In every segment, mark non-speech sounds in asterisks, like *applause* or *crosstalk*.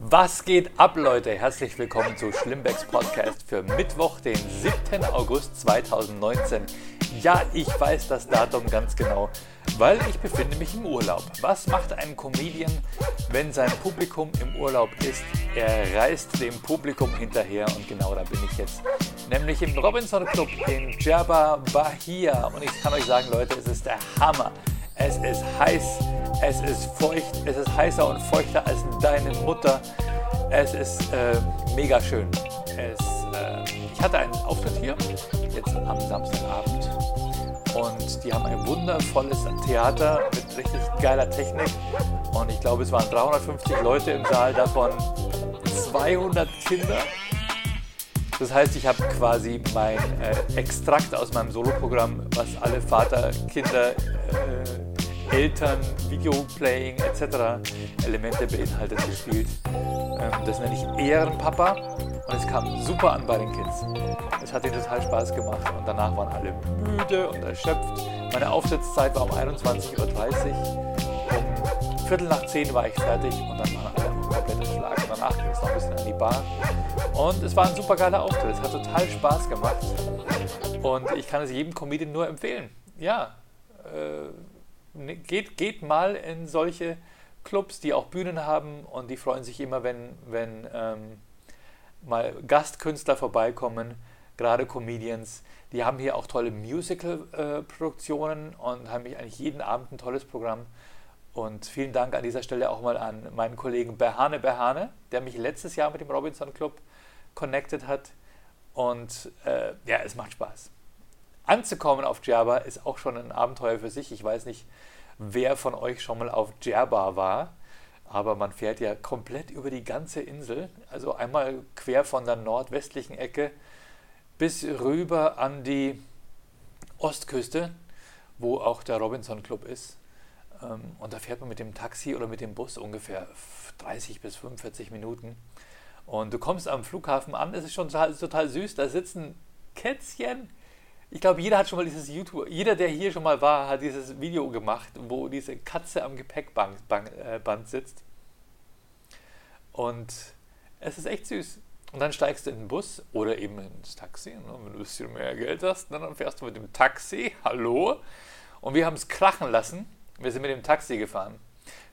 Was geht ab, Leute? Herzlich willkommen zu Schlimmbecks Podcast für Mittwoch, den 7. August 2019. Ja, ich weiß das Datum ganz genau, weil ich befinde mich im Urlaub. Was macht ein Comedian, wenn sein Publikum im Urlaub ist? Er reist dem Publikum hinterher und genau da bin ich jetzt. Nämlich im Robinson Club in Djerba, Bahia. Und ich kann euch sagen, Leute, es ist der Hammer. Es ist heiß, es ist feucht, es ist heißer und feuchter als deine Mutter. Es ist äh, mega schön. Es, äh, ich hatte einen Auftritt hier, jetzt am Samstagabend. Und die haben ein wundervolles Theater mit richtig geiler Technik. Und ich glaube, es waren 350 Leute im Saal, davon 200 Kinder. Das heißt, ich habe quasi mein äh, Extrakt aus meinem Soloprogramm, was alle Vater, Kinder, äh, Eltern, Videoplaying etc. Elemente beinhaltet gespielt. Ähm, das nenne ich Ehrenpapa und es kam super an bei den Kids. Es hat ihnen total Spaß gemacht und danach waren alle müde und erschöpft. Meine Auftrittszeit war um 21.30 Uhr. Um Viertel nach zehn war ich fertig und dann waren alle komplett erschlagen. Danach ging es noch ein bisschen an die Bar. Und es war ein super geiler Auftritt. Es hat total Spaß gemacht. Und ich kann es jedem Comedian nur empfehlen. Ja, äh, geht, geht mal in solche Clubs, die auch Bühnen haben und die freuen sich immer, wenn, wenn ähm, mal Gastkünstler vorbeikommen, gerade Comedians. Die haben hier auch tolle Musical-Produktionen äh, und haben eigentlich jeden Abend ein tolles Programm. Und vielen Dank an dieser Stelle auch mal an meinen Kollegen Berhane Berhane, der mich letztes Jahr mit dem Robinson Club connected hat. Und äh, ja, es macht Spaß anzukommen auf Djerba ist auch schon ein Abenteuer für sich. Ich weiß nicht, wer von euch schon mal auf Djerba war, aber man fährt ja komplett über die ganze Insel, also einmal quer von der nordwestlichen Ecke bis rüber an die Ostküste, wo auch der Robinson Club ist. Ähm, und da fährt man mit dem Taxi oder mit dem Bus ungefähr 30 bis 45 Minuten. Und du kommst am Flughafen an, es ist schon total, total süß, da sitzen Kätzchen ich glaube, jeder hat schon mal dieses YouTube, jeder, der hier schon mal war, hat dieses Video gemacht, wo diese Katze am Gepäckband äh, sitzt. Und es ist echt süß. Und dann steigst du in den Bus oder eben ins Taxi. Und wenn du ein bisschen mehr Geld hast, dann fährst du mit dem Taxi. Hallo. Und wir haben es krachen lassen. Wir sind mit dem Taxi gefahren.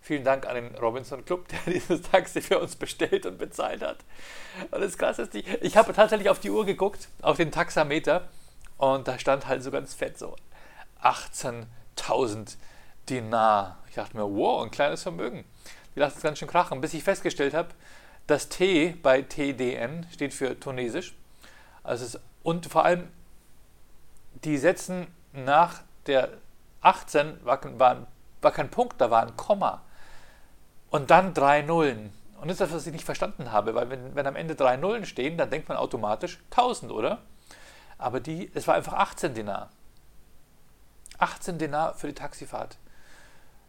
Vielen Dank an den Robinson Club, *laughs* der dieses Taxi für uns bestellt und bezahlt hat. Und das Krasse ist, ich habe tatsächlich auf die Uhr geguckt, auf den Taxameter. Und da stand halt so ganz fett so 18.000 Dinar. Ich dachte mir, wow, ein kleines Vermögen. Die lassen es ganz schön krachen, bis ich festgestellt habe, das T bei TDN steht für Tunesisch. Also es, und vor allem, die setzen nach der 18 war, war, war kein Punkt, da war ein Komma. Und dann drei Nullen. Und das ist das, was ich nicht verstanden habe, weil wenn, wenn am Ende drei Nullen stehen, dann denkt man automatisch 1000, oder? Aber die, es war einfach 18 Dinar. 18 Dinar für die Taxifahrt.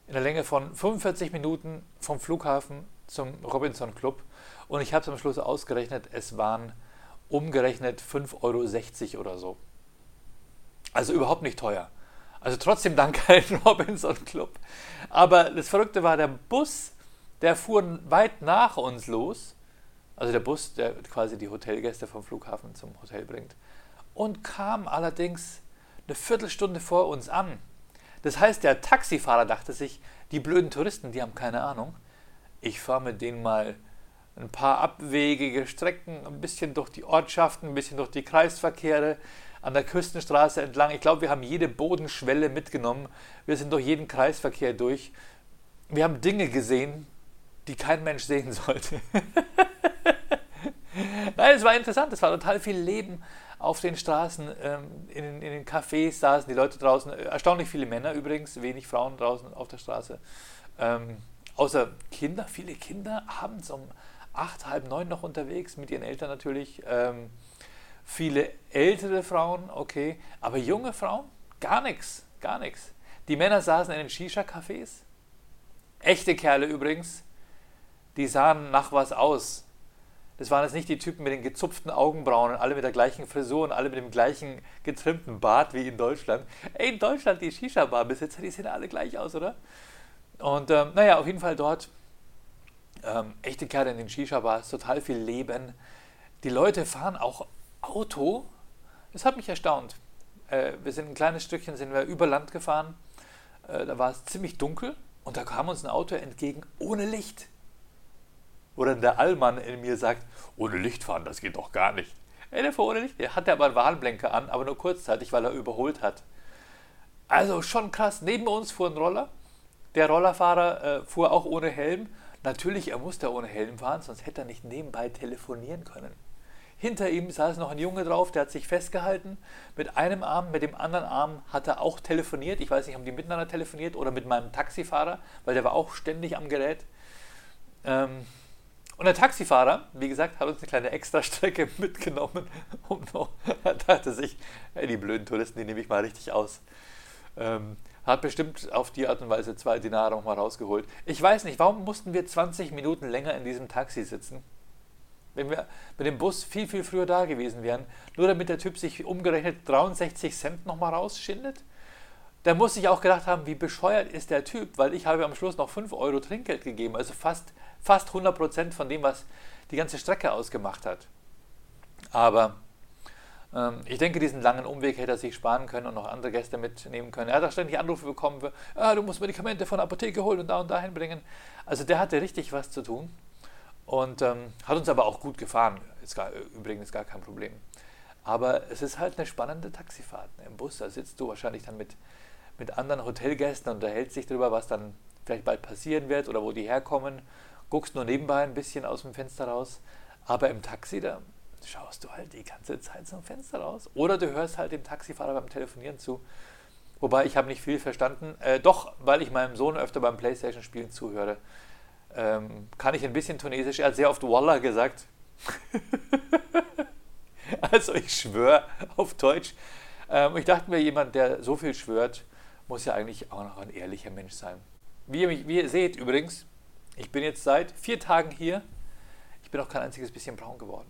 In der Länge von 45 Minuten vom Flughafen zum Robinson Club. Und ich habe es am Schluss ausgerechnet, es waren umgerechnet 5,60 Euro oder so. Also überhaupt nicht teuer. Also trotzdem danke *laughs* an Robinson Club. Aber das Verrückte war, der Bus, der fuhr weit nach uns los. Also der Bus, der quasi die Hotelgäste vom Flughafen zum Hotel bringt und kam allerdings eine Viertelstunde vor uns an. Das heißt, der Taxifahrer dachte sich, die blöden Touristen, die haben keine Ahnung. Ich fahre mit denen mal ein paar abwegige Strecken, ein bisschen durch die Ortschaften, ein bisschen durch die Kreisverkehre, an der Küstenstraße entlang. Ich glaube, wir haben jede Bodenschwelle mitgenommen. Wir sind durch jeden Kreisverkehr durch. Wir haben Dinge gesehen, die kein Mensch sehen sollte. *laughs* Nein, es war interessant, es war total viel Leben auf den Straßen, ähm, in, in, den Cafés saßen die Leute draußen, äh, erstaunlich viele Männer übrigens, wenig Frauen draußen auf der Straße. Ähm, außer Kinder, viele Kinder abends um acht, halb neun noch unterwegs, mit ihren Eltern natürlich. Ähm, viele ältere Frauen, okay, aber junge Frauen, gar nichts, gar nichts. Die Männer saßen in den Shisha-Cafés, echte Kerle übrigens, die sahen nach was aus. Das waren jetzt nicht die Typen mit den gezupften Augenbrauen und alle mit der gleichen Frisur und alle mit dem gleichen getrimmten Bart wie in Deutschland. Ey, in Deutschland, die Shisha-Bar-Besitzer, die sehen alle gleich aus, oder? Und ähm, naja, auf jeden Fall dort Ähm, echte Kerle in den Shisha-Bars, total viel Leben. Die Leute fahren auch Auto. Das hat mich erstaunt. Äh, wir sind ein kleines Stückchen, sind wir über Land gefahren. Äh, da war es ziemlich dunkel und da kam uns ein Auto entgegen ohne Licht. Dann der Allmann in mir sagt, ohne Licht fahren, das geht doch gar nicht. Ey, der fuhr ohne Licht. Der hatte aber einen Warnblinker an, aber nur kurzzeitig, weil er überholt hat. Also schon krass. Neben uns fuhr ein Roller. Der Rollerfahrer äh, fuhr auch ohne Helm. Natürlich, er musste ohne Helm fahren, sonst hätte er nicht nebenbei telefonieren können. Hinter ihm saß noch ein Junge drauf, der hat sich festgehalten. Mit einem Arm, mit dem anderen Arm hat er auch telefoniert. Ich weiß nicht, haben die miteinander telefoniert oder mit meinem Taxifahrer, weil der war auch ständig am Gerät. Ähm, und der Taxifahrer, wie gesagt, hat uns eine kleine Extrastrecke *laughs* mitgenommen, um noch, *laughs* er dachte sich, hey, die blöden Touristen, die nehme ich mal richtig aus. Ähm, hat bestimmt auf die Art und Weise zwei Dinare nochmal rausgeholt. Ich weiß nicht, warum mussten wir 20 Minuten länger in diesem Taxi sitzen? Wenn wir mit dem Bus viel, viel früher da gewesen wären, nur damit der Typ sich umgerechnet 63 Cent nochmal rausschindet? Da muss ich auch gedacht haben, wie bescheuert ist der Typ, weil ich habe am Schluss noch 5 Euro Trinkgeld gegeben, also fast, fast 100 Prozent von dem, was die ganze Strecke ausgemacht hat. Aber ähm, ich denke, diesen langen Umweg hätte er sich sparen können und noch andere Gäste mitnehmen können. Er hat auch ständig Anrufe bekommen, ah, du musst Medikamente von der Apotheke holen und da und dahin bringen. Also der hatte richtig was zu tun und ähm, hat uns aber auch gut gefahren. Ist gar, übrigens gar kein Problem. Aber es ist halt eine spannende Taxifahrt. Ne? Im Bus, da sitzt du wahrscheinlich dann mit mit anderen Hotelgästen und unterhält sich darüber, was dann vielleicht bald passieren wird oder wo die herkommen. Guckst nur nebenbei ein bisschen aus dem Fenster raus. Aber im Taxi, da schaust du halt die ganze Zeit zum Fenster raus. Oder du hörst halt dem Taxifahrer beim Telefonieren zu. Wobei ich habe nicht viel verstanden. Äh, doch, weil ich meinem Sohn öfter beim Playstation-Spielen zuhöre, ähm, kann ich ein bisschen Tunesisch. Er hat sehr oft Wallah gesagt. *laughs* also ich schwöre auf Deutsch. Ähm, ich dachte mir, jemand, der so viel schwört, muss ja eigentlich auch noch ein ehrlicher Mensch sein. Wie ihr, wie ihr seht übrigens, ich bin jetzt seit vier Tagen hier. Ich bin auch kein einziges bisschen braun geworden.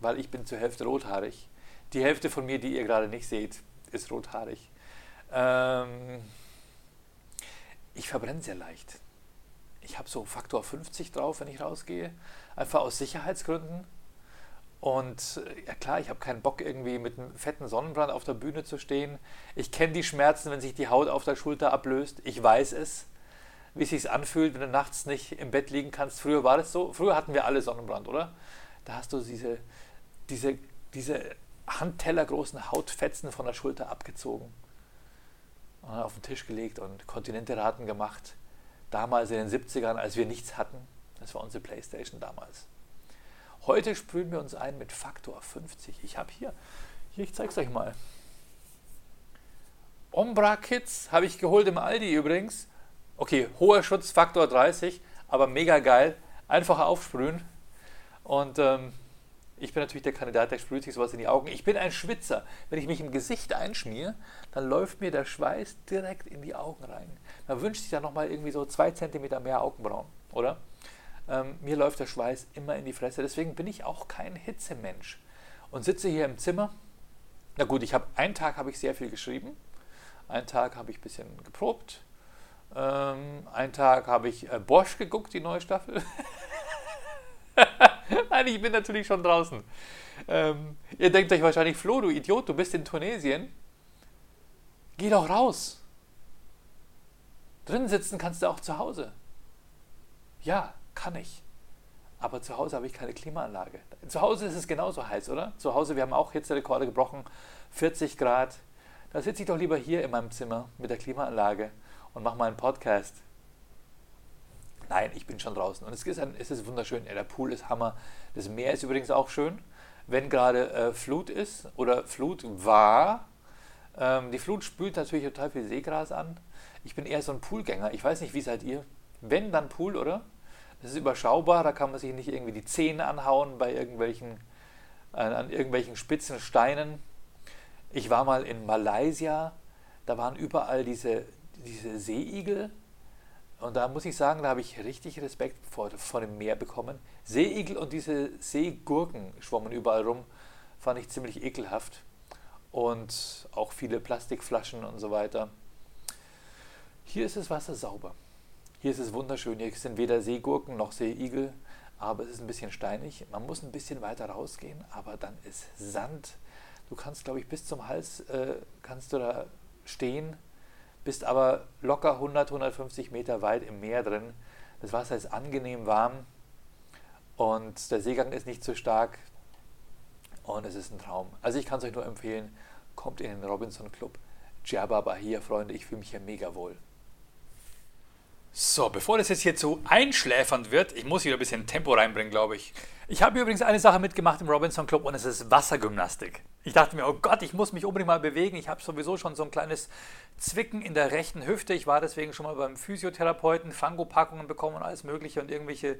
Weil ich bin zur Hälfte rothaarig. Die Hälfte von mir, die ihr gerade nicht seht, ist rothaarig. Ähm, ich verbrenne sehr leicht. Ich habe so Faktor 50 drauf, wenn ich rausgehe. Einfach aus Sicherheitsgründen. Und äh, ja klar, ich habe keinen Bock irgendwie mit einem fetten Sonnenbrand auf der Bühne zu stehen. Ich kenne die Schmerzen, wenn sich die Haut auf der Schulter ablöst. Ich weiß es, wie es sich anfühlt, wenn du nachts nicht im Bett liegen kannst. Früher war das so. Früher hatten wir alle Sonnenbrand, oder? Da hast du diese, diese, diese handtellergroßen Hautfetzen von der Schulter abgezogen und auf den Tisch gelegt und Kontinenteraten gemacht. Damals in den 70ern, als wir nichts hatten. Das war unsere Playstation damals. Heute sprühen wir uns ein mit Faktor 50. Ich habe hier, hier, ich zeige es euch mal. Ombra Kits habe ich geholt im Aldi übrigens. Okay, hoher Schutz, Faktor 30, aber mega geil. Einfach aufsprühen. Und ähm, ich bin natürlich der Kandidat, der sprüht sich sowas in die Augen. Ich bin ein Schwitzer. Wenn ich mich im Gesicht einschmiere, dann läuft mir der Schweiß direkt in die Augen rein. Man wünscht sich dann nochmal irgendwie so zwei Zentimeter mehr Augenbrauen, oder? Ähm, mir läuft der Schweiß immer in die Fresse. Deswegen bin ich auch kein Hitzemensch. Und sitze hier im Zimmer. Na gut, ich habe einen Tag habe ich sehr viel geschrieben. Einen Tag habe ich ein bisschen geprobt. Ähm, einen Tag habe ich äh, Bosch geguckt, die neue Staffel. *laughs* Nein, ich bin natürlich schon draußen. Ähm, ihr denkt euch wahrscheinlich, Flo, du Idiot, du bist in Tunesien. Geh doch raus. Drin sitzen kannst du auch zu Hause. Ja, kann ich. Aber zu Hause habe ich keine Klimaanlage. Zu Hause ist es genauso heiß, oder? Zu Hause, wir haben auch Hitzerekorde gebrochen, 40 Grad. Da sitze ich doch lieber hier in meinem Zimmer mit der Klimaanlage und mache mal einen Podcast. Nein, ich bin schon draußen. Und es ist, ein, es ist wunderschön. Ja, der Pool ist Hammer. Das Meer ist übrigens auch schön. Wenn gerade äh, Flut ist oder Flut war, ähm, die Flut spült natürlich total viel Seegras an. Ich bin eher so ein Poolgänger. Ich weiß nicht, wie seid ihr? Wenn, dann Pool, oder? Es ist überschaubar, da kann man sich nicht irgendwie die Zähne anhauen bei irgendwelchen, äh, an irgendwelchen spitzen Steinen. Ich war mal in Malaysia, da waren überall diese, diese Seeigel. Und da muss ich sagen, da habe ich richtig Respekt vor, vor dem Meer bekommen. Seeigel und diese Seegurken schwommen überall rum. Fand ich ziemlich ekelhaft. Und auch viele Plastikflaschen und so weiter. Hier ist das Wasser sauber. Hier ist es wunderschön. Hier sind weder Seegurken noch Seeigel, aber es ist ein bisschen steinig. Man muss ein bisschen weiter rausgehen, aber dann ist Sand. Du kannst, glaube ich, bis zum Hals äh, kannst du da stehen, bist aber locker 100, 150 Meter weit im Meer drin. Das Wasser ist angenehm warm und der Seegang ist nicht zu stark und es ist ein Traum. Also ich kann es euch nur empfehlen, kommt in den Robinson Club. Djerba Bahia, Freunde, ich fühle mich hier mega wohl. So, bevor das jetzt hier zu einschläfernd wird, ich muss wieder ein bisschen Tempo reinbringen, glaube ich. Ich habe übrigens eine Sache mitgemacht im Robinson Club und es ist Wassergymnastik. Ich dachte mir, oh Gott, ich muss mich unbedingt mal bewegen. Ich habe sowieso schon so ein kleines Zwicken in der rechten Hüfte. Ich war deswegen schon mal beim Physiotherapeuten, Fangopackungen bekommen und alles Mögliche und irgendwelche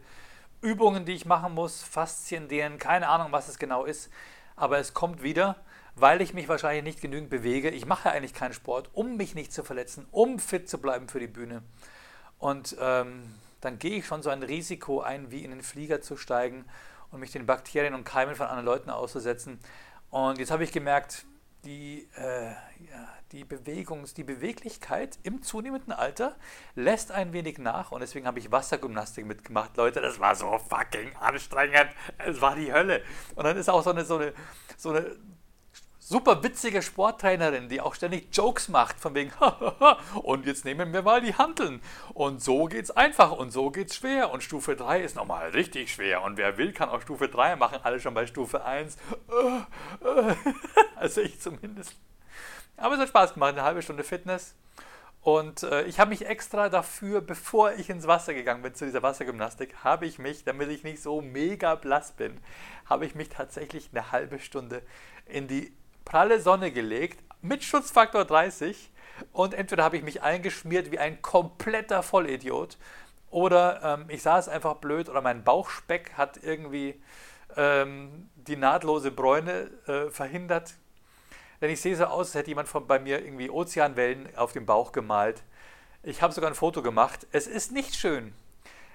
Übungen, die ich machen muss, Faszien, denen, keine Ahnung, was es genau ist. Aber es kommt wieder, weil ich mich wahrscheinlich nicht genügend bewege. Ich mache eigentlich keinen Sport, um mich nicht zu verletzen, um fit zu bleiben für die Bühne. Und ähm, dann gehe ich schon so ein Risiko ein, wie in den Flieger zu steigen und mich den Bakterien und Keimen von anderen Leuten auszusetzen. Und jetzt habe ich gemerkt, die, äh, ja, die Bewegungs-, die Beweglichkeit im zunehmenden Alter lässt ein wenig nach und deswegen habe ich Wassergymnastik mitgemacht. Leute, das war so fucking anstrengend. Es war die Hölle. Und dann ist auch so eine, so eine, so eine super witzige Sporttrainerin, die auch ständig Jokes macht, von wegen, *laughs* und jetzt nehmen wir mal die Hanteln. Und so geht's einfach und so geht's schwer. Und Stufe 3 ist nochmal richtig schwer. Und wer will, kann auch Stufe 3 machen. Alle schon bei Stufe 1. *laughs* Also ich zumindest. Aber es hat Spaß gemacht, eine halbe Stunde Fitness. Und äh, ich habe mich extra dafür, bevor ich ins Wasser gegangen bin zu dieser Wassergymnastik, habe ich mich, damit ich nicht so mega blass bin, habe ich mich tatsächlich eine halbe Stunde in die pralle Sonne gelegt mit Schutzfaktor 30 und entweder habe ich mich eingeschmiert wie ein kompletter Vollidiot oder ähm, ich saß einfach blöd oder mein Bauchspeck hat irgendwie ähm, die nahtlose Bräune äh, verhindert. Denn ich sehe so aus, als hätte jemand von, bei mir irgendwie Ozeanwellen auf dem Bauch gemalt. Ich habe sogar ein Foto gemacht. Es ist nicht schön.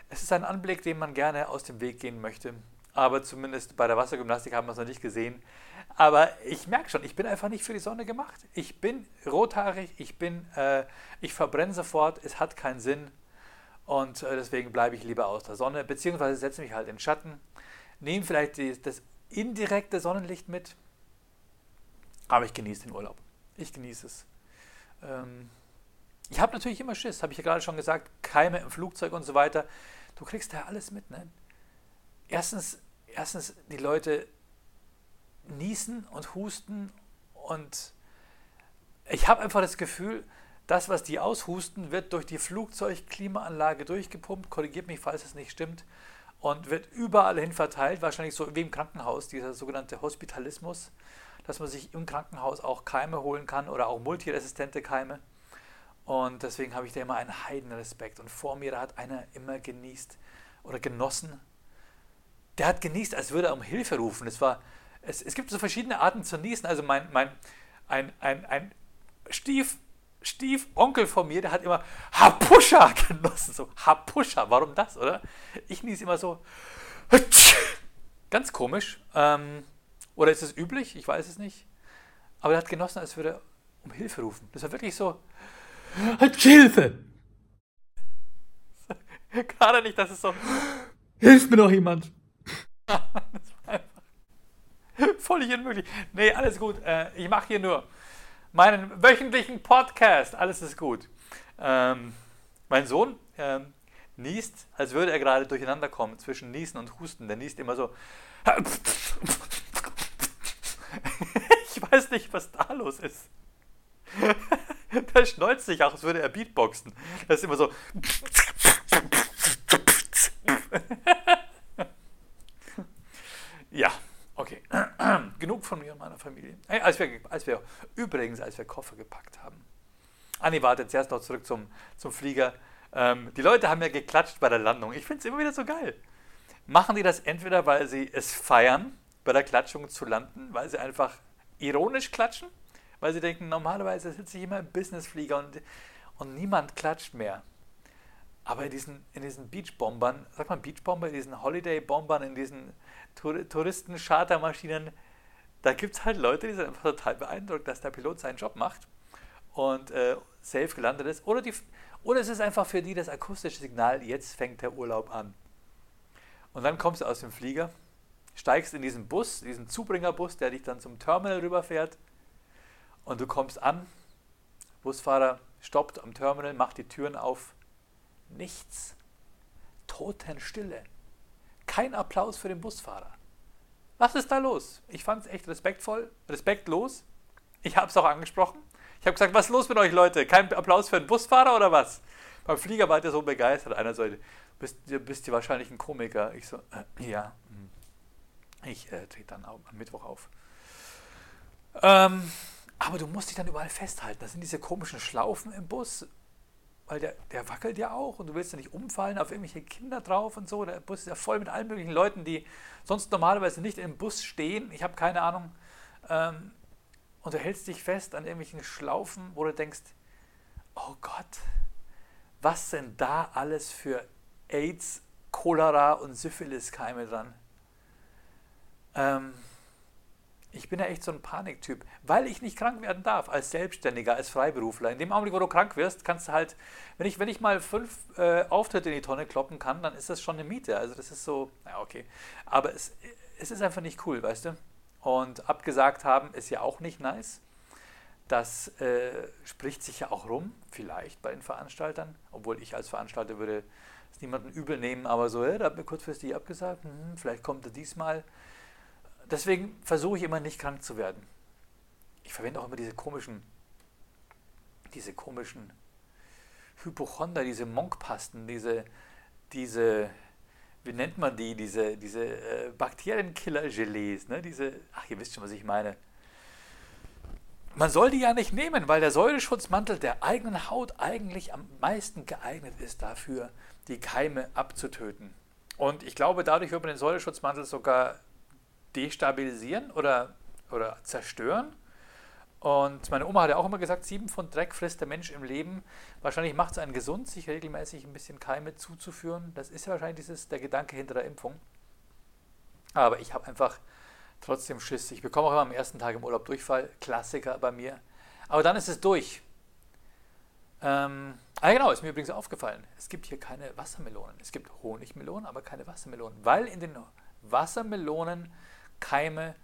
Es ist ein Anblick, den man gerne aus dem Weg gehen möchte. Aber zumindest bei der Wassergymnastik haben wir es noch nicht gesehen. Aber ich merke schon, ich bin einfach nicht für die Sonne gemacht. Ich bin rothaarig, ich bin, äh, ich verbrenne sofort, es hat keinen Sinn. Und äh, deswegen bleibe ich lieber aus der Sonne, beziehungsweise setze mich halt in Schatten, nehme vielleicht die, das indirekte Sonnenlicht mit. Aber ich genieße den Urlaub. Ich genieße es. Ähm, ich habe natürlich immer Schiss, habe ich ja gerade schon gesagt, Keime im Flugzeug und so weiter. Du kriegst da alles mit. Ne? Erstens, erstens, die Leute niesen und husten und ich habe einfach das Gefühl, das, was die aushusten, wird durch die Flugzeugklimaanlage durchgepumpt, korrigiert mich, falls es nicht stimmt, und wird überall hin verteilt, wahrscheinlich so wie im Krankenhaus, dieser sogenannte Hospitalismus, dass man sich im Krankenhaus auch Keime holen kann oder auch multiresistente Keime. Und deswegen habe ich da immer einen Heidenrespekt. Und vor mir, hat einer immer genießt oder genossen. Der hat genießt, als würde er um Hilfe rufen. Es war, es, es gibt so verschiedene Arten zu niesen. Also mein, mein ein, ein, ein Stief, Stiefonkel von mir, der hat immer Hapuscha *laughs* genossen. So, Hapuscha, warum das, oder? Ich niese immer so. *laughs* Ganz komisch. Ähm, oder ist es üblich? Ich weiß es nicht. Aber er hat genossen, als würde er um Hilfe rufen. Das war wirklich so. Hilfe! *laughs* Gerade nicht, dass es so. Hilft mir doch jemand! Das war einfach Völlig unmöglich. Nee, alles gut. Äh, ich mache hier nur meinen wöchentlichen Podcast. Alles ist gut. Ähm, mein Sohn ähm, niest, als würde er gerade durcheinander kommen zwischen Niesen und Husten. Der niest immer so. *laughs* ich weiß nicht, was da los ist. *laughs* Der schneuzt sich auch, als würde er Beatboxen. Das ist immer so. *laughs* ja. Okay, *clears throat* genug von mir und meiner Familie. Hey, als, wir, als wir, übrigens, als wir Koffer gepackt haben. Anni, warte, zuerst noch zurück zum, zum Flieger. Ähm, die Leute haben ja geklatscht bei der Landung. Ich finde es immer wieder so geil. Machen die das entweder, weil sie es feiern, bei der Klatschung zu landen, weil sie einfach ironisch klatschen, weil sie denken, normalerweise sitze ich immer im Businessflieger und, und niemand klatscht mehr. Aber in diesen, in diesen Beachbombern, sag mal Beachbomber, in diesen Holiday-Bombern, in diesen Touristen-Chartermaschinen, da gibt es halt Leute, die sind einfach total beeindruckt, dass der Pilot seinen Job macht und äh, safe gelandet ist. Oder die, Oder es ist einfach für die das akustische Signal, jetzt fängt der Urlaub an. Und dann kommst du aus dem Flieger, steigst in diesen Bus, diesen Zubringerbus, der dich dann zum Terminal rüberfährt. Und du kommst an, Busfahrer stoppt am Terminal, macht die Türen auf. Nichts. Totenstille. Kein Applaus für den Busfahrer. Was ist da los? Ich fand es echt respektvoll, respektlos. Ich habe es auch angesprochen. Ich habe gesagt, was ist los mit euch Leute? Kein Applaus für den Busfahrer oder was? Beim Flieger war der so begeistert. Einer so, bist, bist du wahrscheinlich ein Komiker. Ich so, äh, ja. Hm. Ich äh, trete dann am Mittwoch auf. Ähm, aber du musst dich dann überall festhalten. Das sind diese komischen Schlaufen im Bus, weil der, der wackelt ja auch und du willst ja nicht umfallen auf irgendwelche Kinder drauf und so. Der Bus ist ja voll mit allen möglichen Leuten, die sonst normalerweise nicht im Bus stehen. Ich habe keine Ahnung. Ähm, und du hältst dich fest an irgendwelchen Schlaufen, wo du denkst, oh Gott, was sind da alles für AIDS, Cholera und Syphilis-Keime dran? Ähm, ich bin ja echt so ein Paniktyp, weil ich nicht krank werden darf als Selbstständiger, als Freiberufler. In dem Augenblick, wo du krank wirst, kannst du halt, wenn ich, wenn ich mal fünf äh, Auftritte in die Tonne kloppen kann, dann ist das schon eine Miete. Also das ist so, ja okay. Aber es, es ist einfach nicht cool, weißt du? Und abgesagt haben ist ja auch nicht nice. Das äh, spricht sich ja auch rum, vielleicht bei den Veranstaltern, obwohl ich als Veranstalter würde es niemanden übel nehmen, aber so, ja, da hat mir kurzfristig abgesagt, hm, vielleicht kommt er diesmal deswegen versuche ich immer nicht krank zu werden. Ich verwende auch immer diese komischen, diese komischen Hypochonder, diese Monkpasten, diese, diese, wie nennt man die, diese, diese äh, Bakterienkiller-Gelees, ne? diese, ach, ihr wisst schon, was ich meine. Man soll die ja nicht nehmen, weil der Säureschutzmantel der eigenen Haut eigentlich am meisten geeignet ist dafür, die Keime abzutöten. Und ich glaube, dadurch wird man den Säureschutzmantel sogar destabilisieren oder, oder zerstören. Und meine Oma hat ja auch immer gesagt, sieben Pfund Dreck frisst der Mensch im Leben. Wahrscheinlich macht es einen gesund, sich regelmäßig ein bisschen Keime zuzuführen. Das ist ja wahrscheinlich dieses, der Gedanke hinter der Impfung. Aber ich habe einfach trotzdem Schiss. Ich bekomme auch immer am ersten Tag im Urlaub Durchfall. Klassiker bei mir. Aber dann ist es durch. Ähm, ah genau, ist mir übrigens aufgefallen. Es gibt hier keine Wassermelonen. Es gibt Honigmelonen, aber keine Wassermelonen. Weil in den Wassermelonen Keime,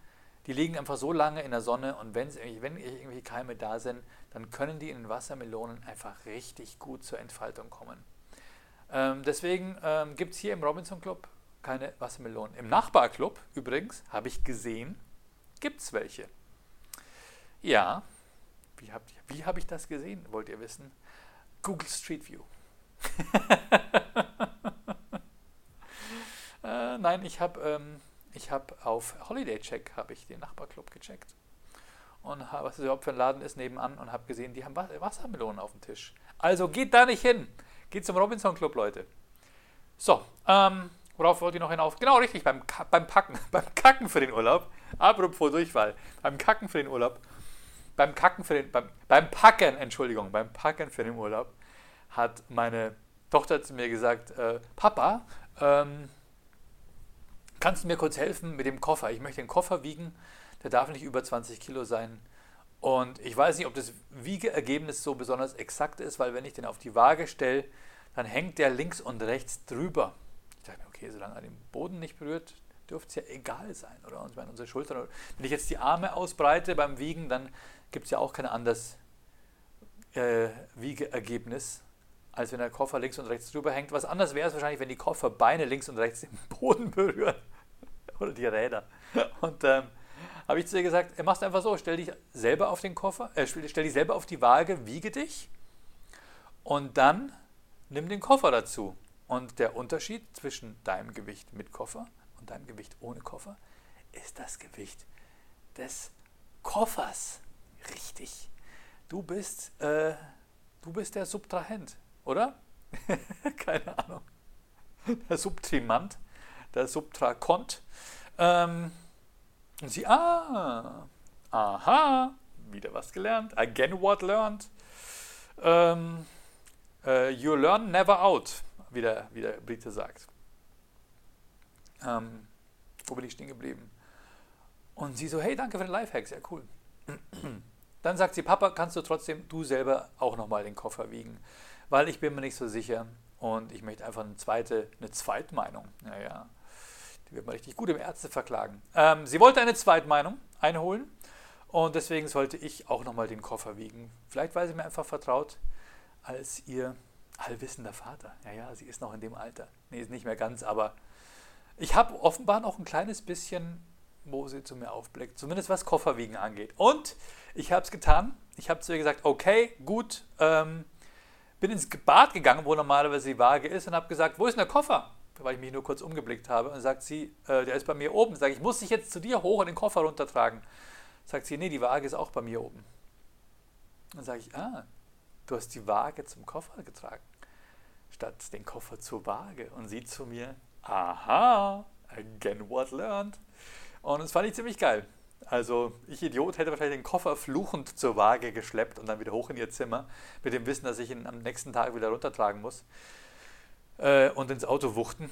die liegen einfach so lange in der Sonne und wenn irgendwelche Keime da sind, dann können die in den Wassermelonen einfach richtig gut zur Entfaltung kommen. Ähm, deswegen ähm, gibt es hier im Robinson Club keine Wassermelonen. Im Nachbarclub übrigens, habe ich gesehen, gibt es welche. Ja, wie habe wie hab ich das gesehen, wollt ihr wissen? Google Street View. *laughs* äh, nein, ich habe ähm, ich habe auf Holiday Check habe ich den Nachbarclub gecheckt und habe, was das überhaupt für ein Laden ist nebenan und habe gesehen, die haben Wassermelonen auf dem Tisch. Also geht da nicht hin. Geht zum Robinson Club, Leute. So, ähm, worauf wollte ich noch hinauf? Genau, richtig, beim, beim Packen, *laughs* beim Kacken für den Urlaub. Apropos Durchfall. Beim Kacken für den Urlaub. Beim Kacken für den, beim, beim Packen, Entschuldigung, beim Packen für den Urlaub hat meine Tochter zu mir gesagt, äh, Papa, ähm, kannst du mir kurz helfen mit dem Koffer? Ich möchte den Koffer wiegen, der darf nicht über 20 Kilo sein. Und ich weiß nicht, ob das Wiegeergebnis so besonders exakt ist, weil wenn ich den auf die Waage stelle, dann hängt der links und rechts drüber. Ich dachte mir, okay, solange er den Boden nicht berührt, dürfte es ja egal sein, oder? Und meine, unsere Schultern. Wenn ich jetzt die Arme ausbreite beim Wiegen, dann gibt es ja auch kein anderes äh, Wiegeergebnis als wenn der Koffer links und rechts drüber hängt. Was anders wäre es wahrscheinlich, wenn die Kofferbeine links und rechts den Boden *laughs* berühren. Oder die Räder. Und ähm, habe ich zu ihr gesagt, er machst einfach so, stell dich selber auf den Koffer, äh, stell dich selber auf die Waage, wiege dich und dann nimm den Koffer dazu. Und der Unterschied zwischen deinem Gewicht mit Koffer und deinem Gewicht ohne Koffer ist das Gewicht des Koffers. Richtig. Du bist, äh, du bist der Subtrahent oder? *laughs* Keine Ahnung. Der Subtrimant, der Subtrakont. Ähm, und sie, ah, aha, wieder was gelernt. Again what learned. Ähm, uh, you learn never out, wie der, wie der Brite sagt. Ähm, wo bin ich stehen geblieben? Und sie so, hey, danke für den Lifehack, sehr cool. *clears throat* Dann sagt sie, Papa, kannst du trotzdem du selber auch nochmal den Koffer wiegen? weil ich bin mir nicht so sicher und ich möchte einfach eine zweite, eine Zweitmeinung. Naja, die wird man richtig gut im Ärzte verklagen. Ähm, sie wollte eine Zweitmeinung einholen und deswegen sollte ich auch nochmal den Koffer wiegen. Vielleicht, weil sie mir einfach vertraut als ihr allwissender Vater. Ja, ja, sie ist noch in dem Alter. Nee, ist nicht mehr ganz, aber ich habe offenbar noch ein kleines bisschen, wo sie zu mir aufblickt. Zumindest was Kofferwiegen angeht. Und ich habe es getan. Ich habe zu ihr gesagt, okay, gut, ähm, bin ins Bad gegangen, wo normalerweise die Waage ist, und habe gesagt, wo ist denn der Koffer? Weil ich mich nur kurz umgeblickt habe. Und sagt sie, äh, der ist bei mir oben. Sage ich, muss ich jetzt zu dir hoch und den Koffer runtertragen? Sagt sie, nee, die Waage ist auch bei mir oben. Dann sage ich, ah, du hast die Waage zum Koffer getragen, statt den Koffer zur Waage. Und sie zu mir, aha, again what learned. Und das fand ich ziemlich geil. Also ich Idiot hätte wahrscheinlich den Koffer fluchend zur Waage geschleppt und dann wieder hoch in ihr Zimmer, mit dem Wissen, dass ich ihn am nächsten Tag wieder runtertragen muss äh, und ins Auto wuchten.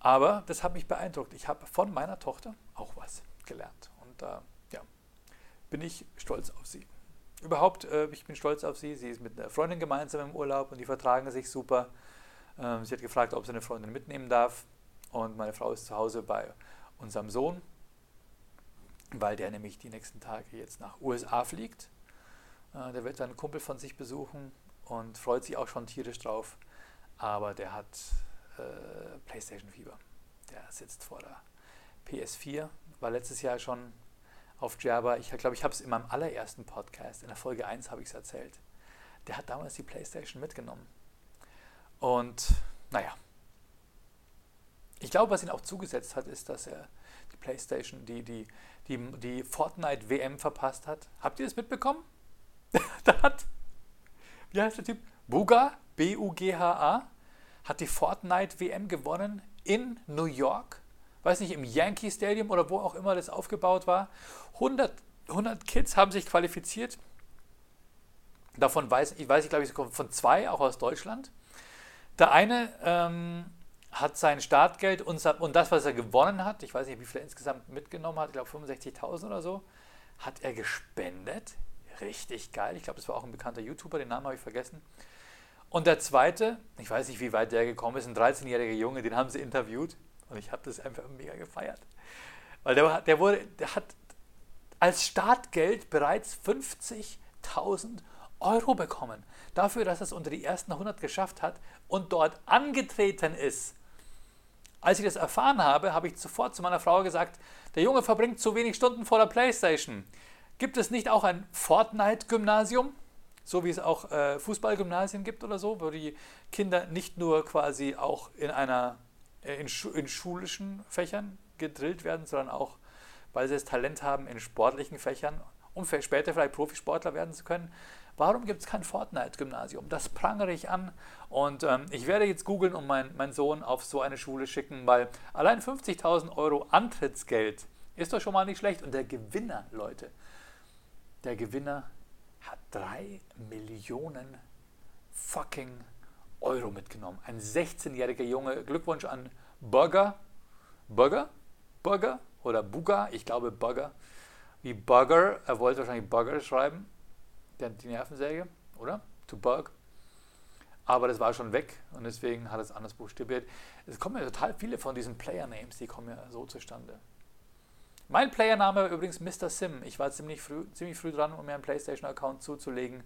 Aber das hat mich beeindruckt. Ich habe von meiner Tochter auch was gelernt. Und da äh, ja, bin ich stolz auf sie. Überhaupt, äh, ich bin stolz auf sie. Sie ist mit einer Freundin gemeinsam im Urlaub und die vertragen sich super. Ähm, sie hat gefragt, ob sie eine Freundin mitnehmen darf. Und meine Frau ist zu Hause bei unserem Sohn weil der nämlich die nächsten Tage jetzt nach USA fliegt. Äh, der wird dann einen Kumpel von sich besuchen und freut sich auch schon tierisch drauf. Aber der hat äh, PlayStation-Fieber. Der sitzt vor der PS4, war letztes Jahr schon auf Jabba. Ich glaube, ich habe es in meinem allerersten Podcast, in der Folge 1 habe ich es erzählt. Der hat damals die PlayStation mitgenommen. Und naja, ich glaube, was ihn auch zugesetzt hat, ist, dass er die PlayStation, die, die, die, die Fortnite WM verpasst hat. Habt ihr das mitbekommen? *laughs* da hat, wie heißt der Typ? Buga, B-U-G-H-A, hat die Fortnite WM gewonnen in New York. Weiß nicht, im Yankee Stadium oder wo auch immer das aufgebaut war. 100, 100 Kids haben sich qualifiziert. Davon weiß ich, weiß ich glaube ich, von zwei auch aus Deutschland. Der eine ähm, hat sein Startgeld und, und das, was er gewonnen hat, ich weiß nicht, wie viel er insgesamt mitgenommen hat, ich glaube 65.000 oder so, hat er gespendet. Richtig geil. Ich glaube, das war auch ein bekannter YouTuber, den Namen habe ich vergessen. Und der zweite, ich weiß nicht, wie weit der gekommen ist, ein 13-jähriger Junge, den haben sie interviewt und ich habe das einfach mega gefeiert. Weil der, der, wurde, der hat als Startgeld bereits 50.000 Euro bekommen. Dafür, dass er es unter die ersten 100 geschafft hat und dort angetreten ist. Als ich das erfahren habe, habe ich sofort zu meiner Frau gesagt, der Junge verbringt zu wenig Stunden vor der Playstation. Gibt es nicht auch ein Fortnite-Gymnasium, so wie es auch äh, Fußballgymnasien gibt oder so, wo die Kinder nicht nur quasi auch in einer äh, in, in schulischen Fächern gedrillt werden, sondern auch, weil sie das Talent haben in sportlichen Fächern, um später vielleicht Profisportler werden zu können. Warum gibt es kein Fortnite-Gymnasium? Das prangere ich an und ähm, ich werde jetzt googeln und meinen mein Sohn auf so eine Schule schicken, weil allein 50.000 Euro Antrittsgeld ist doch schon mal nicht schlecht. Und der Gewinner, Leute, der Gewinner hat 3 Millionen fucking Euro mitgenommen. Ein 16-jähriger Junge. Glückwunsch an Burger. Burger? Burger? Oder Buga? Ich glaube Burger. Wie Burger. Er wollte wahrscheinlich Burger schreiben die Nervensäge, oder? To bug. Aber das war schon weg und deswegen hat es anders buchstabiert. Es kommen ja total viele von diesen Player-Names, die kommen ja so zustande. Mein Player-Name war übrigens Mr. Sim. Ich war ziemlich früh, ziemlich früh dran, um mir einen PlayStation-Account zuzulegen.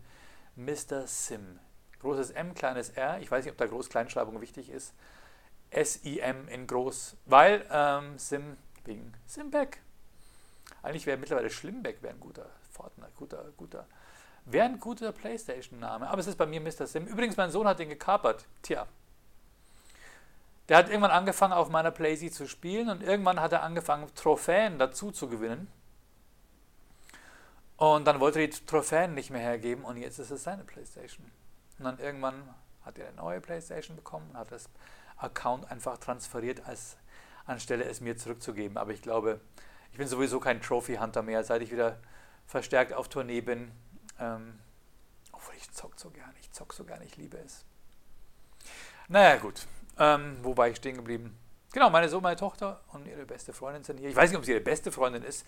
Mr. Sim. Großes M, kleines R. Ich weiß nicht, ob da Groß-Kleinschreibung wichtig ist. S-I-M in groß, weil ähm, Sim wegen Simback. Eigentlich wäre mittlerweile Schlimmback wäre ein guter Fortnite, guter, guter Wäre ein guter Playstation-Name. Aber es ist bei mir Mr. Sim. Übrigens, mein Sohn hat den gekapert. Tja. Der hat irgendwann angefangen, auf meiner Playsee zu spielen und irgendwann hat er angefangen, Trophäen dazu zu gewinnen. Und dann wollte er die Trophäen nicht mehr hergeben und jetzt ist es seine Playstation. Und dann irgendwann hat er eine neue Playstation bekommen und hat das Account einfach transferiert, als anstelle es mir zurückzugeben. Aber ich glaube, ich bin sowieso kein Trophy-Hunter mehr, seit ich wieder verstärkt auf Tournee bin. Ähm, obwohl ich zock so gerne, ich zock so gerne, ich liebe es. Naja, gut. Ähm, wo war ich stehen geblieben? genau, meine Sohn, meine Tochter und ihre beste Freundin sind hier. Ich weiß nicht, ob sie ihre beste Freundin ist.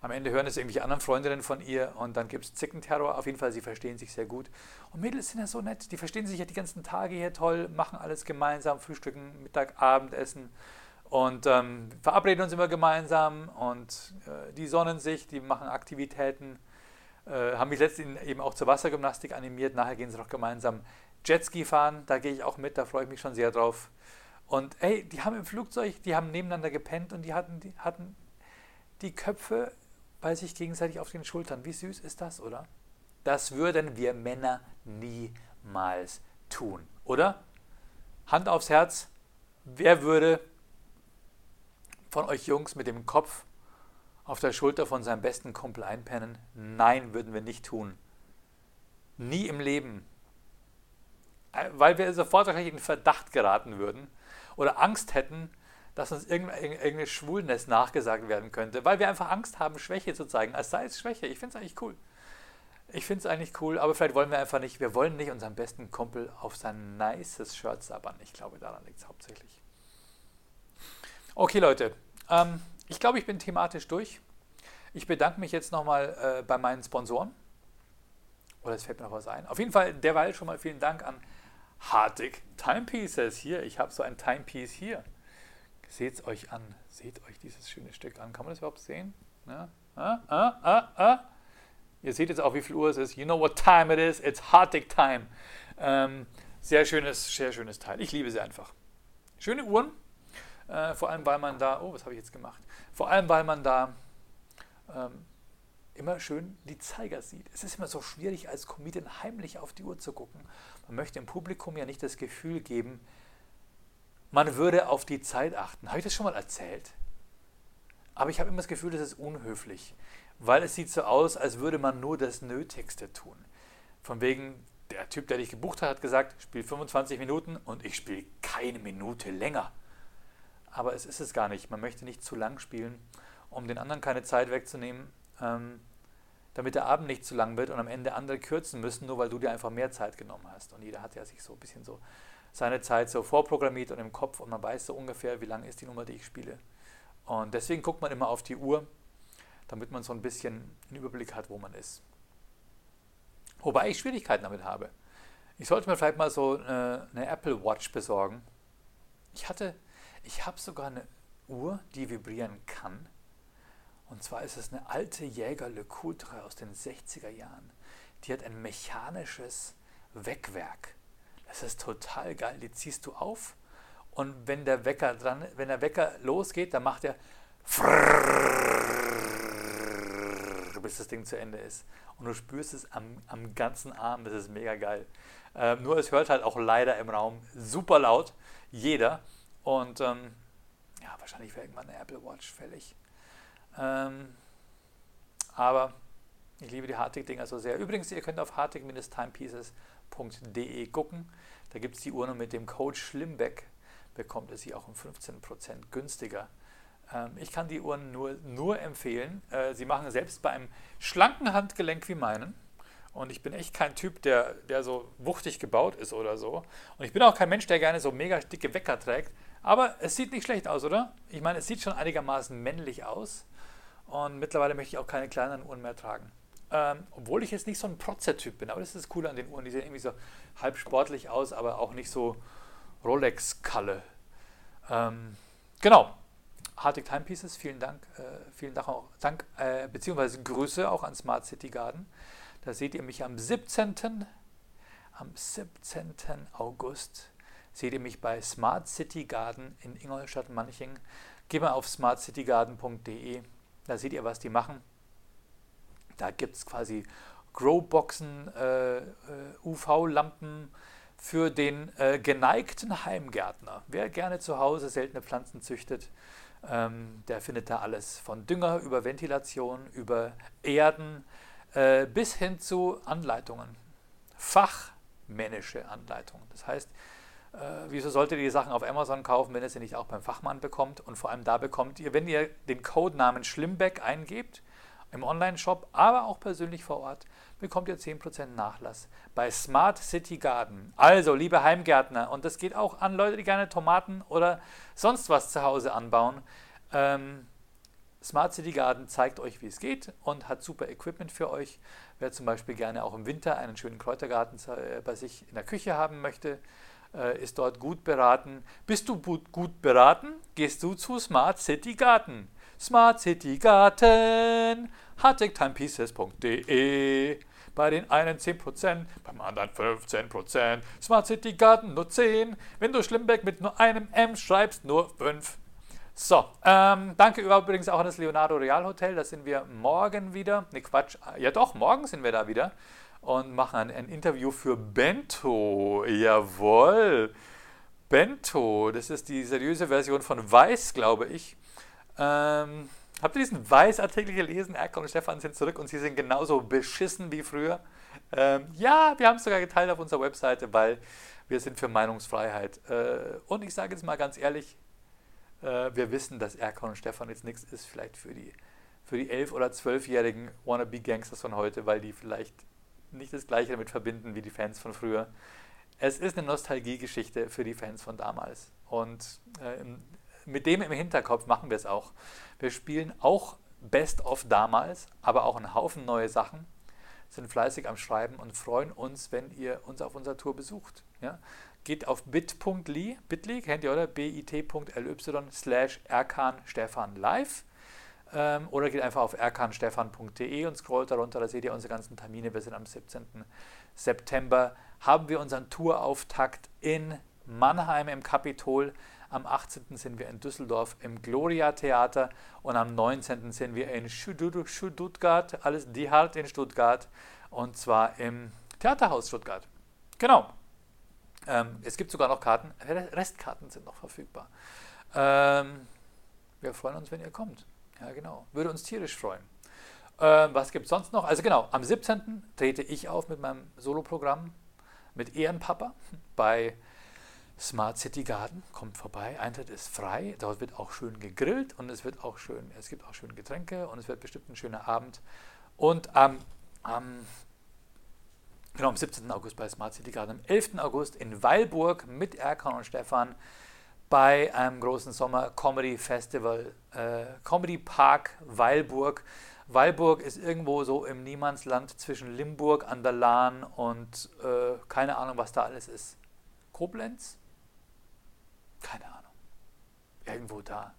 Am Ende hören es irgendwelche anderen Freundinnen von ihr und dann gibt es Zickenterror. Auf jeden Fall, sie verstehen sich sehr gut. Und Mädels sind ja so nett. Die verstehen sich ja die ganzen Tage hier toll, machen alles gemeinsam, frühstücken, Mittag, Abendessen und ähm, verabreden uns immer gemeinsam und äh, die sonnen sich, die machen Aktivitäten. Äh, haben mich letztens eben auch zur Wassergymnastik animiert. Nachher gehen sie noch gemeinsam Jetski fahren. Da gehe ich auch mit, da freue ich mich schon sehr drauf. Und ey, die haben im Flugzeug, die haben nebeneinander gepennt und die hatten die, hatten die Köpfe bei sich gegenseitig auf den Schultern. Wie süß ist das, oder? Das würden wir Männer niemals tun, oder? Hand aufs Herz, wer würde von euch Jungs mit dem Kopf auf der Schulter von seinem besten Kumpel einpennen? Nein, würden wir nicht tun. Nie im Leben. Äh, weil wir sofort wahrscheinlich in Verdacht geraten würden oder Angst hätten, dass uns irgendeine Schwulness nachgesagt werden könnte, weil wir einfach Angst haben, Schwäche zu zeigen, als sei es Schwäche. Ich finde es eigentlich cool. Ich finde es eigentlich cool, aber vielleicht wollen wir einfach nicht, wir wollen nicht unseren besten Kumpel auf sein nices Shirt sabbern. Ich glaube, daran liegt es hauptsächlich. Okay, Leute, ähm, ich glaube, ich bin thematisch durch. Ich bedanke mich jetzt nochmal äh, bei meinen Sponsoren. Oder es fällt mir noch was ein. Auf jeden Fall derweil schon mal vielen Dank an Hartig Timepieces. Hier, ich habe so ein Timepiece hier. Seht es euch an. Seht euch dieses schöne Stück an. Kann man das überhaupt sehen? Ja? Ah, ah, ah, ah. Ihr seht jetzt auch, wie viel Uhr es ist. You know what time it is. It's Hartig Time. Ähm, sehr schönes, sehr schönes Teil. Ich liebe sie einfach. Schöne Uhren. Äh, vor allem, weil man da, oh, was habe ich jetzt gemacht? Vor allem, weil man da ähm, immer schön die Zeiger sieht. Es ist immer so schwierig, als Comedian heimlich auf die Uhr zu gucken. Man möchte dem Publikum ja nicht das Gefühl geben, man würde auf die Zeit achten. Habe ich das schon mal erzählt? Aber ich habe immer das Gefühl, das ist unhöflich, weil es sieht so aus, als würde man nur das Nötigste tun. Von wegen, der Typ, der dich gebucht hat, hat gesagt, spiel 25 Minuten und ich spiele keine Minute länger. Aber es ist es gar nicht. Man möchte nicht zu lang spielen, um den anderen keine Zeit wegzunehmen, ähm, damit der Abend nicht zu lang wird und am Ende andere kürzen müssen, nur weil du dir einfach mehr Zeit genommen hast. Und jeder hat ja sich so ein bisschen so seine Zeit so vorprogrammiert und im Kopf und man weiß so ungefähr, wie lang ist die Nummer, die ich spiele. Und deswegen guckt man immer auf die Uhr, damit man so ein bisschen einen Überblick hat, wo man ist. Wobei ich Schwierigkeiten damit habe. Ich sollte mir vielleicht mal so eine, eine Apple Watch besorgen. Ich hatte, ich habe sogar eine Uhr, die vibrieren kann. Und zwar ist es eine alte Jäger Le Coultre aus den 60er Jahren. Die hat ein mechanisches Weckwerk. Das ist total geil. Die ziehst du auf und wenn der Wecker dran, wenn der Wecker losgeht, dann macht er bis das Ding zu Ende ist. Und du spürst es am, am ganzen Arm. Das ist mega geil. Ähm, nur es hört halt auch leider im Raum super laut. Jeder. Und ähm, ja, wahrscheinlich wäre irgendwann eine Apple Watch fällig. Ähm, aber ich liebe die Hartig-Dinger so sehr. Übrigens, ihr könnt auf hartig-timepieces.com www.schlimmbeck.de gucken. Da gibt es die Uhr und mit dem Code Schlimmbeck bekommt ihr sie auch um 15% günstiger. Ähm, ich kann die Uhren nur, nur empfehlen. Äh, sie machen selbst bei einem schlanken Handgelenk wie meinen. Und ich bin echt kein Typ, der, der so wuchtig gebaut ist oder so. Und ich bin auch kein Mensch, der gerne so mega dicke Wecker trägt. Aber es sieht nicht schlecht aus, oder? Ich meine, es sieht schon einigermaßen männlich aus. Und mittlerweile möchte ich auch keine kleineren Uhren mehr tragen. Ähm, obwohl ich jetzt nicht so ein Protzer-Typ bin, aber das ist das Coole an den Uhren. Die sehen irgendwie so halb sportlich aus, aber auch nicht so Rolex-Kalle. Ähm, genau. Hartig Timepieces, vielen Dank, äh, vielen Dank, auch, Dank äh, beziehungsweise Grüße auch an Smart City Garden. Da seht ihr mich am 17. Am 17. August seht ihr mich bei Smart City Garden in Ingolstadt-Manching. Geht mal auf smartcitygarden.de, da seht ihr, was die machen. Da gibt es quasi Growboxen, äh, äh UV-Lampen für den äh, geneigten Heimgärtner. Wer gerne zu Hause seltene Pflanzen züchtet, ähm, der findet da alles. Von Dünger über Ventilation, über Erden äh, bis hin zu Anleitungen. Fachmännische Anleitungen. Das heißt, wieso solltet ihr die Sachen auf Amazon kaufen, wenn ihr sie nicht auch beim Fachmann bekommt? Und vor allem da bekommt ihr, wenn ihr den Codenamen Schlimmbeck eingebt, im Online-Shop, aber auch persönlich vor Ort, bekommt ihr 10% Nachlass bei Smart City Garden. Also, liebe Heimgärtner, und das geht auch an Leute, die gerne Tomaten oder sonst was zu Hause anbauen. Ähm, Smart City Garden zeigt euch, wie es geht und hat super Equipment für euch. Wer zum Beispiel gerne auch im Winter einen schönen Kräutergarten äh, bei sich in der Küche haben möchte, äh, ist dort gut beraten. Bist du gut beraten? Gehst du zu Smart City Garden. Smart City Garden, hardtimetipieces.de. Bei den einen 10%, beim anderen 15%. Smart City Garden nur 10. Wenn du Schlimbeck mit nur einem M schreibst, nur 5. So, ähm, danke übrigens auch an das Leonardo Real Hotel. Da sind wir morgen wieder. Ne, Quatsch. Ja, doch, morgen sind wir da wieder und machen ein, ein Interview für Bento. Jawohl. Bento, das ist die seriöse Version von Weiß, glaube ich. Ähm, habt ihr diesen Weiß-Artikel gelesen? Erkan und Stefan sind zurück und sie sind genauso beschissen wie früher. Ähm, ja, wir haben es sogar geteilt auf unserer Webseite, weil wir sind für Meinungsfreiheit. Äh, und ich sage jetzt mal ganz ehrlich, äh, wir wissen, dass Erkan und Stefan jetzt nichts ist, vielleicht für die, für die 11- oder 12-jährigen Wannabe-Gangsters von heute, weil die vielleicht nicht das Gleiche damit verbinden wie die Fans von früher. Es ist eine Nostalgiegeschichte für die Fans von damals. Und äh, mit dem im Hinterkopf machen wir es auch. Wir spielen auch Best of damals, aber auch einen Haufen neue Sachen, sind fleißig am Schreiben und freuen uns, wenn ihr uns auf unserer Tour besucht. Ja? geht auf bit.ly, bit.ly, kennt ihr oder? bit.ly slash Stefan live ähm, oder geht einfach auf erkanstefan.de und scrollt darunter, da seht ihr unsere ganzen Termine. Wir sind am 17. September, haben wir unseren Tourauftakt in Mannheim im Kapitol. Am 18. sind wir in Düsseldorf im Gloria Theater und am 19. sind wir in Stuttgart, alles die halt in Stuttgart und zwar im Theaterhaus Stuttgart. Genau, ähm, es gibt sogar noch Karten, Restkarten sind noch verfügbar. Ähm, wir freuen uns, wenn ihr kommt. Ja, genau. Würde uns tierisch freuen. Ähm, was gibt es sonst noch? Also genau, am 17. trete ich auf mit meinem Soloprogramm mit Ehrenpapa bei Smart City Garden. Kommt vorbei, Eintritt ist frei. Dort wird auch schön gegrillt und es wird auch schön, es gibt auch schöne Getränke und es wird bestimmt ein schöner Abend. Und am, am Genau, am 17. August bei Smart City Garden, am 11. August in Weilburg mit Erkan und Stefan bei einem großen Sommer Comedy Festival, äh, Comedy Park Weilburg. Weilburg ist irgendwo so im Niemandsland zwischen Limburg an der Lahn und äh, keine Ahnung, was da alles ist. Koblenz? Keine Ahnung. Irgendwo da.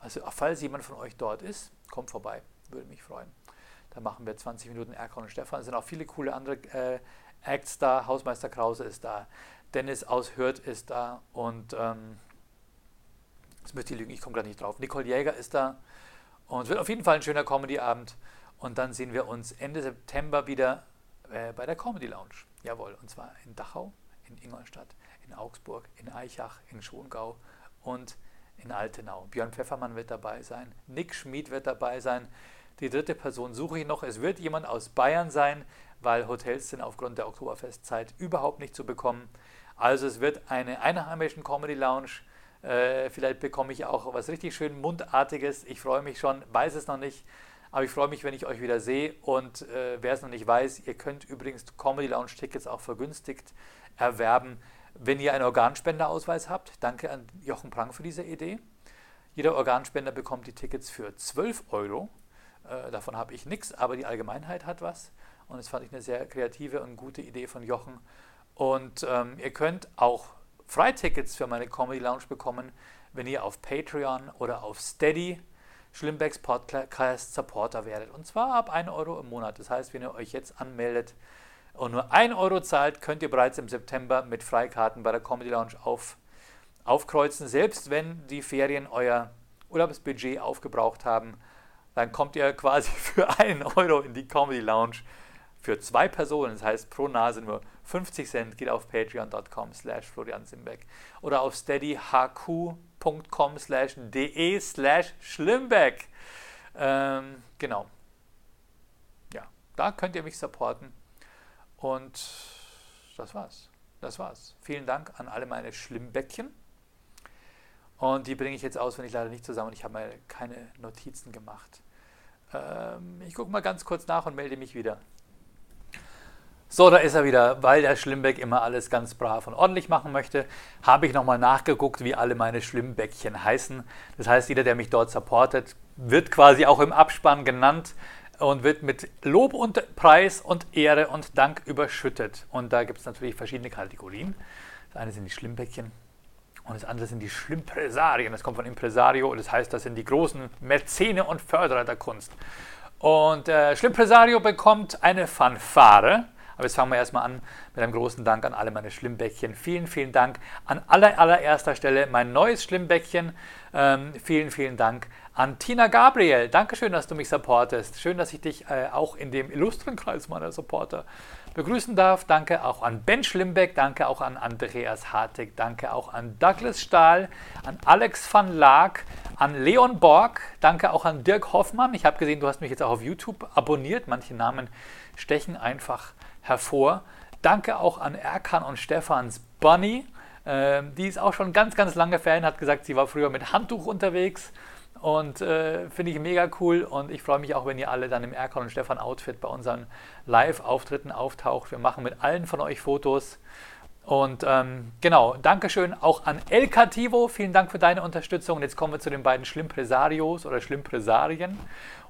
Also, falls jemand von euch dort ist, kommt vorbei. Würde mich freuen. Da machen wir 20 Minuten Erkan und Stefan. Es sind auch viele coole andere äh, Acts da. Hausmeister Krause ist da. Dennis aus Hürth ist da. Und ähm, das müsst ihr lügen, ich komme gerade nicht drauf. Nicole Jäger ist da. Und es wird auf jeden Fall ein schöner Comedy-Abend. Und dann sehen wir uns Ende September wieder äh, bei der Comedy Lounge. Jawohl, und zwar in Dachau, in Ingolstadt, in Augsburg, in Eichach, in Schongau und in Altenau. Björn Pfeffermann wird dabei sein, Nick Schmid wird dabei sein. Die dritte Person suche ich noch. Es wird jemand aus Bayern sein, weil Hotels sind aufgrund der Oktoberfestzeit überhaupt nicht zu bekommen. Also es wird eine einheimischen Comedy Lounge. Äh, vielleicht bekomme ich auch was richtig schön Mundartiges. Ich freue mich schon, weiß es noch nicht. Aber ich freue mich, wenn ich euch wieder sehe. Und äh, wer es noch nicht weiß, ihr könnt übrigens Comedy Lounge Tickets auch vergünstigt erwerben, wenn ihr einen Organspenderausweis habt. Danke an Jochen Prang für diese Idee. Jeder Organspender bekommt die Tickets für 12 Euro. Äh, davon habe ich nichts, aber die Allgemeinheit hat was. Und das fand ich eine sehr kreative und gute Idee von Jochen. Und ähm, ihr könnt auch Freitickets für meine Comedy Lounge bekommen, wenn ihr auf Patreon oder auf Steady Schlimmbecks Podcast Supporter werdet. Und zwar ab 1 Euro im Monat. Das heißt, wenn ihr euch jetzt anmeldet und nur 1 Euro zahlt, könnt ihr bereits im September mit Freikarten bei der Comedy Lounge auf, aufkreuzen. Selbst wenn die Ferien euer Urlaubsbudget aufgebraucht haben, dann kommt ihr quasi *laughs* für einen Euro in die Comedy Lounge für zwei Personen. Das heißt pro Nase nur 50 Cent. Geht auf patreon.com slash Florian Simbeck oder auf steadyhq.com slash de slash Schlimbeck. Ähm, genau. Ja, da könnt ihr mich supporten. Und das war's. Das war's. Vielen Dank an alle meine Schlimmbäckchen. Und die bringe ich jetzt aus, wenn ich leider nicht zusammen. Ich habe mal keine Notizen gemacht. Ähm, ich gucke mal ganz kurz nach und melde mich wieder. So, da ist er wieder, weil der Schlimmbeck immer alles ganz brav und ordentlich machen möchte, habe ich nochmal nachgeguckt, wie alle meine Schlimmbäckchen heißen. Das heißt, jeder, der mich dort supportet, wird quasi auch im Abspann genannt und wird mit Lob und Preis und Ehre und Dank überschüttet. Und da gibt es natürlich verschiedene Kategorien. Das eine sind die Schlimmbäckchen und das andere sind die Schlimmpresarien. Das kommt von Impresario und das heißt, das sind die großen Mäzene und Förderer der Kunst. Und äh, Schlimmpresario bekommt eine Fanfare aber jetzt fangen wir erstmal an mit einem großen Dank an alle meine Schlimmbäckchen. Vielen, vielen Dank an aller, allererster Stelle mein neues Schlimmbäckchen. Ähm, vielen, vielen Dank an Tina Gabriel. Dankeschön, dass du mich supportest. Schön, dass ich dich äh, auch in dem illustren Kreis meiner Supporter begrüßen darf. Danke auch an Ben Schlimbeck, danke auch an Andreas Hartig, danke auch an Douglas Stahl, an Alex van Laak, an Leon Borg, danke auch an Dirk Hoffmann. Ich habe gesehen, du hast mich jetzt auch auf YouTube abonniert. Manche Namen stechen einfach hervor. Danke auch an Erkan und Stefans Bunny. Ähm, die ist auch schon ganz, ganz lange Fan, hat gesagt, sie war früher mit Handtuch unterwegs und äh, finde ich mega cool und ich freue mich auch, wenn ihr alle dann im Erkan und Stefan Outfit bei unseren Live-Auftritten auftaucht. Wir machen mit allen von euch Fotos. Und ähm, genau, Dankeschön auch an El Cativo. Vielen Dank für deine Unterstützung. Und jetzt kommen wir zu den beiden Schlimmpresarios oder Schlimmpresarien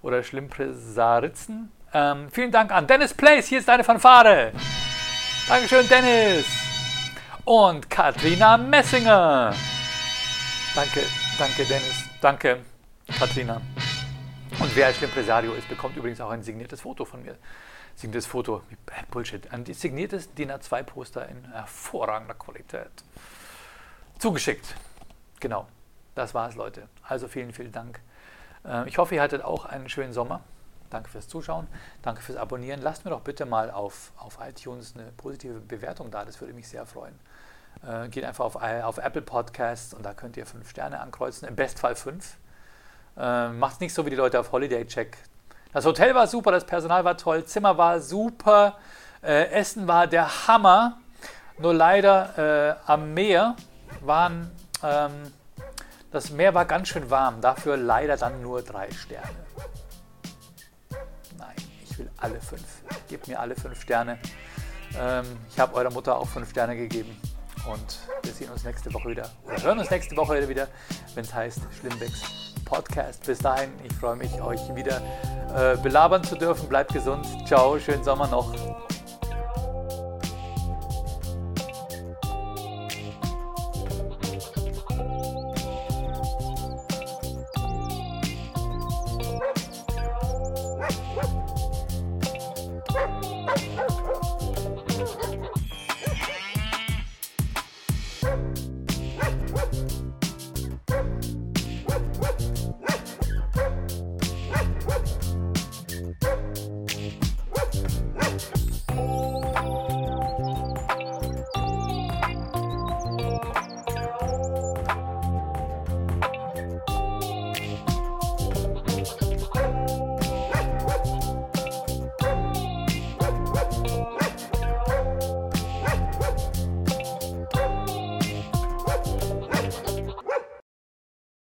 oder Schlimmpresaritzen. Ähm, vielen Dank an Dennis Place. Hier ist deine Fanfare. Dankeschön, Dennis. Und Katrina Messinger. Danke, danke, Dennis. Danke, Katrina. Und wer als Impresario ist, bekommt übrigens auch ein signiertes Foto von mir. Signiertes Foto, Bullshit, ein signiertes DIN A2-Poster in hervorragender Qualität. Zugeschickt. Genau, das war es, Leute. Also vielen, vielen Dank. Äh, ich hoffe, ihr hattet auch einen schönen Sommer. Danke fürs Zuschauen, danke fürs Abonnieren. Lasst mir doch bitte mal auf, auf iTunes eine positive Bewertung da, das würde mich sehr freuen. Äh, geht einfach auf, auf Apple Podcasts und da könnt ihr fünf Sterne ankreuzen, im Bestfall fünf. Äh, Macht nicht so wie die Leute auf Holiday Check. Das Hotel war super, das Personal war toll, Zimmer war super, äh, Essen war der Hammer. Nur leider äh, am Meer waren, ähm, das Meer war ganz schön warm, dafür leider dann nur drei Sterne alle fünf. Gebt mir alle fünf Sterne. Ähm, ich habe eurer Mutter auch fünf Sterne gegeben. Und wir sehen uns nächste Woche wieder oder hören uns nächste Woche wieder, wenn es heißt Schlimmbecks Podcast. Bis dahin, ich freue mich, euch wieder äh, belabern zu dürfen. Bleibt gesund. Ciao, schönen Sommer noch.